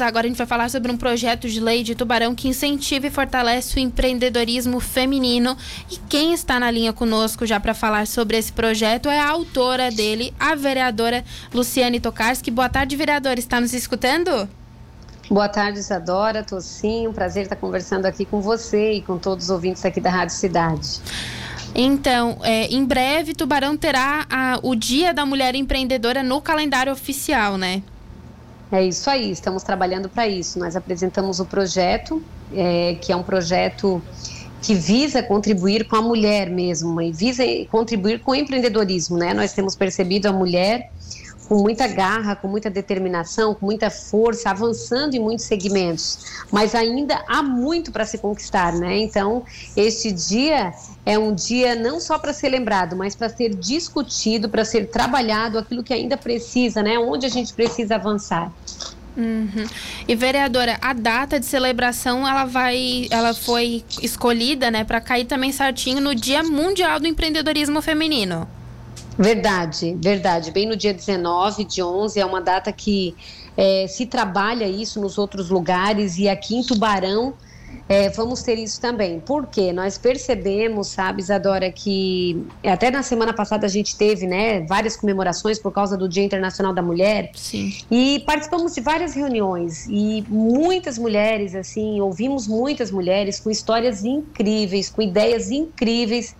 Agora a gente vai falar sobre um projeto de lei de Tubarão que incentiva e fortalece o empreendedorismo feminino. E quem está na linha conosco já para falar sobre esse projeto é a autora dele, a vereadora Luciane Tokarski. Boa tarde, vereadora. Está nos escutando? Boa tarde, Isadora. Um prazer estar conversando aqui com você e com todos os ouvintes aqui da Rádio Cidade. Então, é, em breve, Tubarão terá a, o Dia da Mulher Empreendedora no calendário oficial, né? É isso aí, estamos trabalhando para isso. Nós apresentamos o projeto, é, que é um projeto que visa contribuir com a mulher mesmo e visa contribuir com o empreendedorismo, né? Nós temos percebido a mulher com muita garra, com muita determinação, com muita força, avançando em muitos segmentos, mas ainda há muito para se conquistar, né? Então, este dia é um dia não só para ser lembrado, mas para ser discutido, para ser trabalhado aquilo que ainda precisa, né? Onde a gente precisa avançar. Uhum. E vereadora, a data de celebração ela vai, ela foi escolhida, né, para cair também certinho no Dia Mundial do Empreendedorismo Feminino. Verdade, verdade. Bem no dia 19 de 11 é uma data que é, se trabalha isso nos outros lugares e aqui em Tubarão é, vamos ter isso também. Porque nós percebemos, sabe, Isadora, que até na semana passada a gente teve, né, várias comemorações por causa do Dia Internacional da Mulher. Sim. E participamos de várias reuniões e muitas mulheres, assim, ouvimos muitas mulheres com histórias incríveis, com ideias incríveis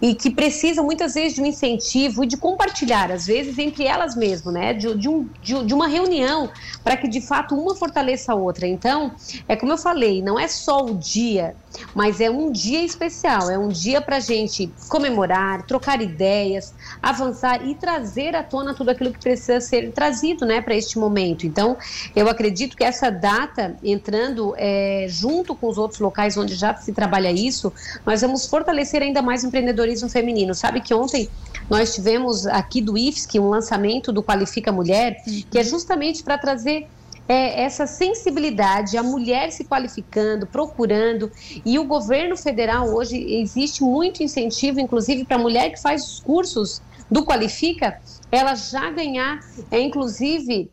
e que precisam muitas vezes de um incentivo e de compartilhar, às vezes entre elas mesmas, né, de, de, um, de, de uma reunião para que de fato uma fortaleça a outra. Então, é como eu falei, não é só o dia, mas é um dia especial, é um dia para a gente comemorar, trocar ideias, avançar e trazer à tona tudo aquilo que precisa ser trazido né, para este momento. Então, eu acredito que essa data, entrando é, junto com os outros locais onde já se trabalha isso, nós vamos fortalecer ainda mais o empreendedorismo feminino. Sabe que ontem nós tivemos aqui do IFSC um lançamento do Qualifica Mulher, que é justamente para trazer é, essa sensibilidade, a mulher se qualificando, procurando, e o governo federal hoje existe muito incentivo, inclusive para a mulher que faz os cursos do Qualifica, ela já ganhar, é, inclusive,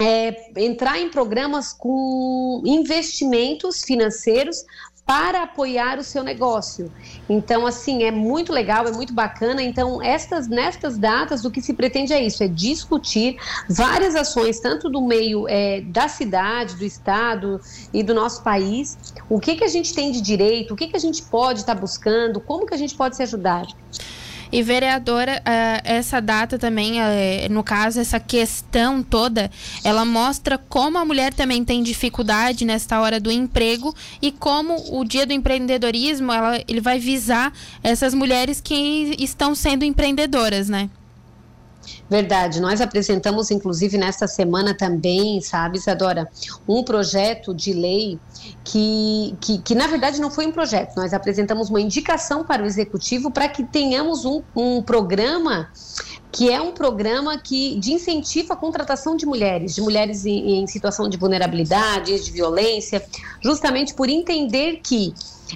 é, entrar em programas com investimentos financeiros para apoiar o seu negócio. Então, assim, é muito legal, é muito bacana. Então, estas nestas datas, o que se pretende é isso: é discutir várias ações, tanto do meio é, da cidade, do estado e do nosso país. O que, que a gente tem de direito, o que, que a gente pode estar tá buscando, como que a gente pode se ajudar. E vereadora, uh, essa data também, uh, no caso, essa questão toda, ela mostra como a mulher também tem dificuldade nesta hora do emprego e como o dia do empreendedorismo, ela, ele vai visar essas mulheres que estão sendo empreendedoras, né? Verdade, nós apresentamos inclusive nesta semana também, sabe, Isadora, um projeto de lei que, que, que, na verdade não foi um projeto, nós apresentamos uma indicação para o executivo para que tenhamos um, um programa que é um programa que de incentivo à contratação de mulheres, de mulheres em, em situação de vulnerabilidade, de violência, justamente por entender que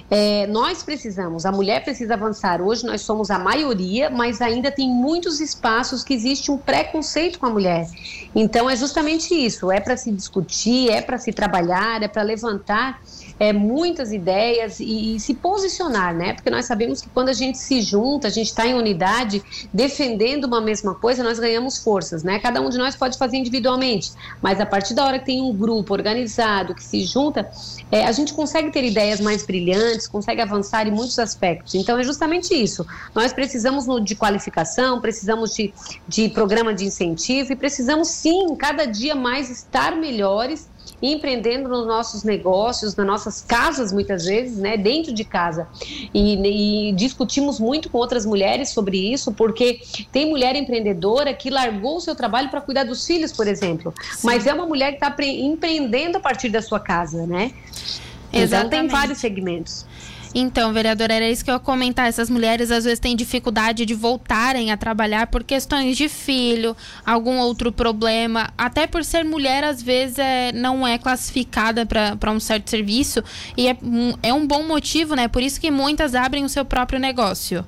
é, nós precisamos, a mulher precisa avançar. Hoje nós somos a maioria, mas ainda tem muitos espaços que existe um preconceito com a mulher. Então é justamente isso: é para se discutir, é para se trabalhar, é para levantar é, muitas ideias e, e, se posicionar, né? Porque nós sabemos que quando a gente se junta, a gente está em unidade, defendendo uma mesma coisa, nós ganhamos forças, né? Cada um de nós pode fazer individualmente, mas a partir da hora que tem um grupo organizado que se junta, é, a gente consegue ter ideias mais brilhantes, consegue avançar em muitos aspectos. Então é justamente isso. Nós precisamos de qualificação, precisamos de, de programa de incentivo e precisamos sim, cada dia mais estar melhores empreendendo nos nossos negócios, nas nossas casas, muitas vezes, né, dentro de casa. E, e discutimos muito com outras mulheres sobre isso, porque tem mulher empreendedora que largou o seu trabalho para cuidar dos filhos, por exemplo. Sim. Mas é uma mulher que está empreendendo a partir da sua casa, né? Exatamente. Então tem vários segmentos. Então, vereadora, era isso que eu ia comentar. Essas mulheres às vezes têm dificuldade de voltarem a trabalhar por questões de filho, algum outro problema. Até por ser mulher, às vezes é, não é classificada para um certo serviço. E é, é um bom motivo, né? Por isso que muitas abrem o seu próprio negócio.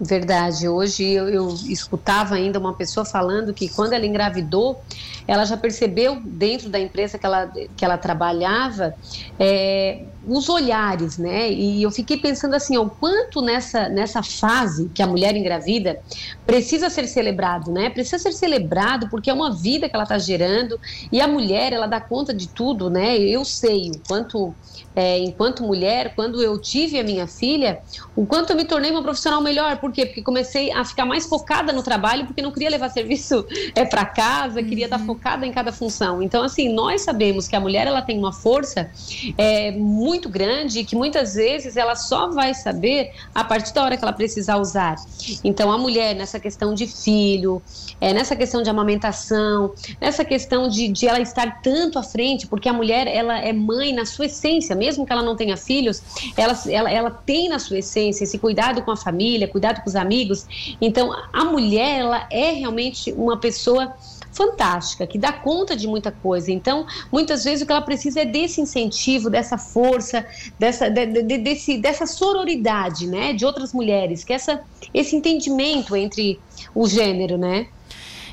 Verdade. Hoje eu, eu, escutava ainda uma pessoa falando que quando ela engravidou, ela já percebeu dentro da empresa que ela, que ela trabalhava é, os olhares, né? E eu fiquei pensando assim, o quanto nessa, nessa fase que a mulher engravida precisa ser celebrado, né? Precisa ser celebrado porque é uma vida que ela está gerando e a mulher, ela dá conta de tudo, né? Eu sei o quanto é, enquanto mulher, quando eu tive a minha filha, o quanto eu me tornei uma profissional melhor. Por quê? Porque comecei a ficar mais focada no trabalho, porque não queria levar serviço é, para casa, uhum. queria estar focada em cada função. Então, assim, nós sabemos que a mulher ela tem uma força é, muito grande e que muitas vezes ela só vai saber a partir da hora que ela precisar usar. Então, a mulher, nessa questão de filho, é, nessa questão de amamentação, nessa questão de, de ela estar tanto à frente, porque a mulher ela é mãe na sua essência, mesmo que ela não tenha filhos, ela, ela, ela tem na sua essência esse cuidado com a família, cuidado com os amigos. Então, a mulher, ela é realmente uma pessoa fantástica, que dá conta de muita coisa. Então, muitas vezes o que ela precisa é desse incentivo, dessa força, dessa, de, de, desse, dessa sororidade, né, de outras mulheres, que essa, esse entendimento entre o gênero, né?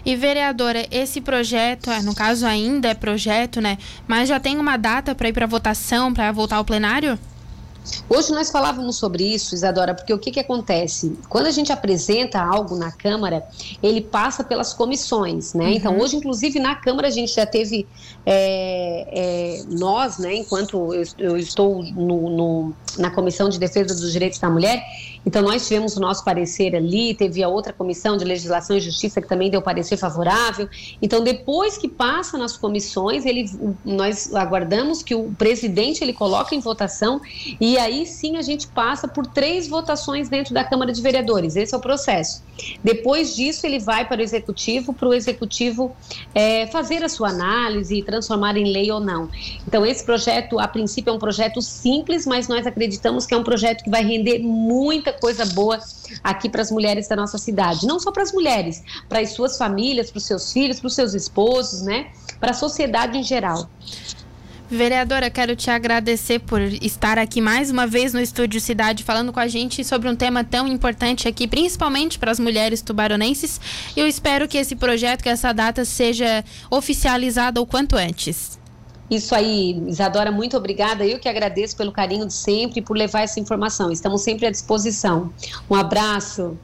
E vereadora, esse projeto, é, no caso ainda é projeto, né? Mas já tem uma data para ir para votação, para voltar ao plenário? Hoje nós falávamos sobre isso, Isadora, porque o que, que acontece? Quando a gente apresenta algo na Câmara, ele passa pelas comissões, né? Uhum. Então, hoje, inclusive, na Câmara, a gente já teve é, é, nós, né, enquanto eu, eu estou no, no, na Comissão de Defesa dos Direitos da Mulher, então nós tivemos o nosso parecer ali, teve a outra Comissão de Legislação e Justiça que também deu parecer favorável. Então, depois que passa nas comissões, ele, nós aguardamos que o presidente ele coloque em votação e aí sim a gente passa por três votações dentro da Câmara de Vereadores. Esse é o processo. Depois disso, ele vai para o Executivo, para o Executivo é, fazer a sua análise e transformar em lei ou não. Então, esse projeto, a princípio, é um projeto simples, mas nós acreditamos que é um projeto que vai render muita coisa boa aqui para as mulheres da nossa cidade. Não só para as mulheres, para as suas famílias, para os seus filhos, para os seus esposos, né? Para a sociedade em geral. Vereadora, quero te agradecer por estar aqui mais uma vez no Estúdio Cidade falando com a gente sobre um tema tão importante aqui, principalmente para as mulheres tubaronenses. Eu espero que esse projeto, que essa data seja oficializada o quanto antes. Isso aí, Isadora, muito obrigada. Eu que agradeço pelo carinho de sempre e por levar essa informação. Estamos sempre à disposição. Um abraço.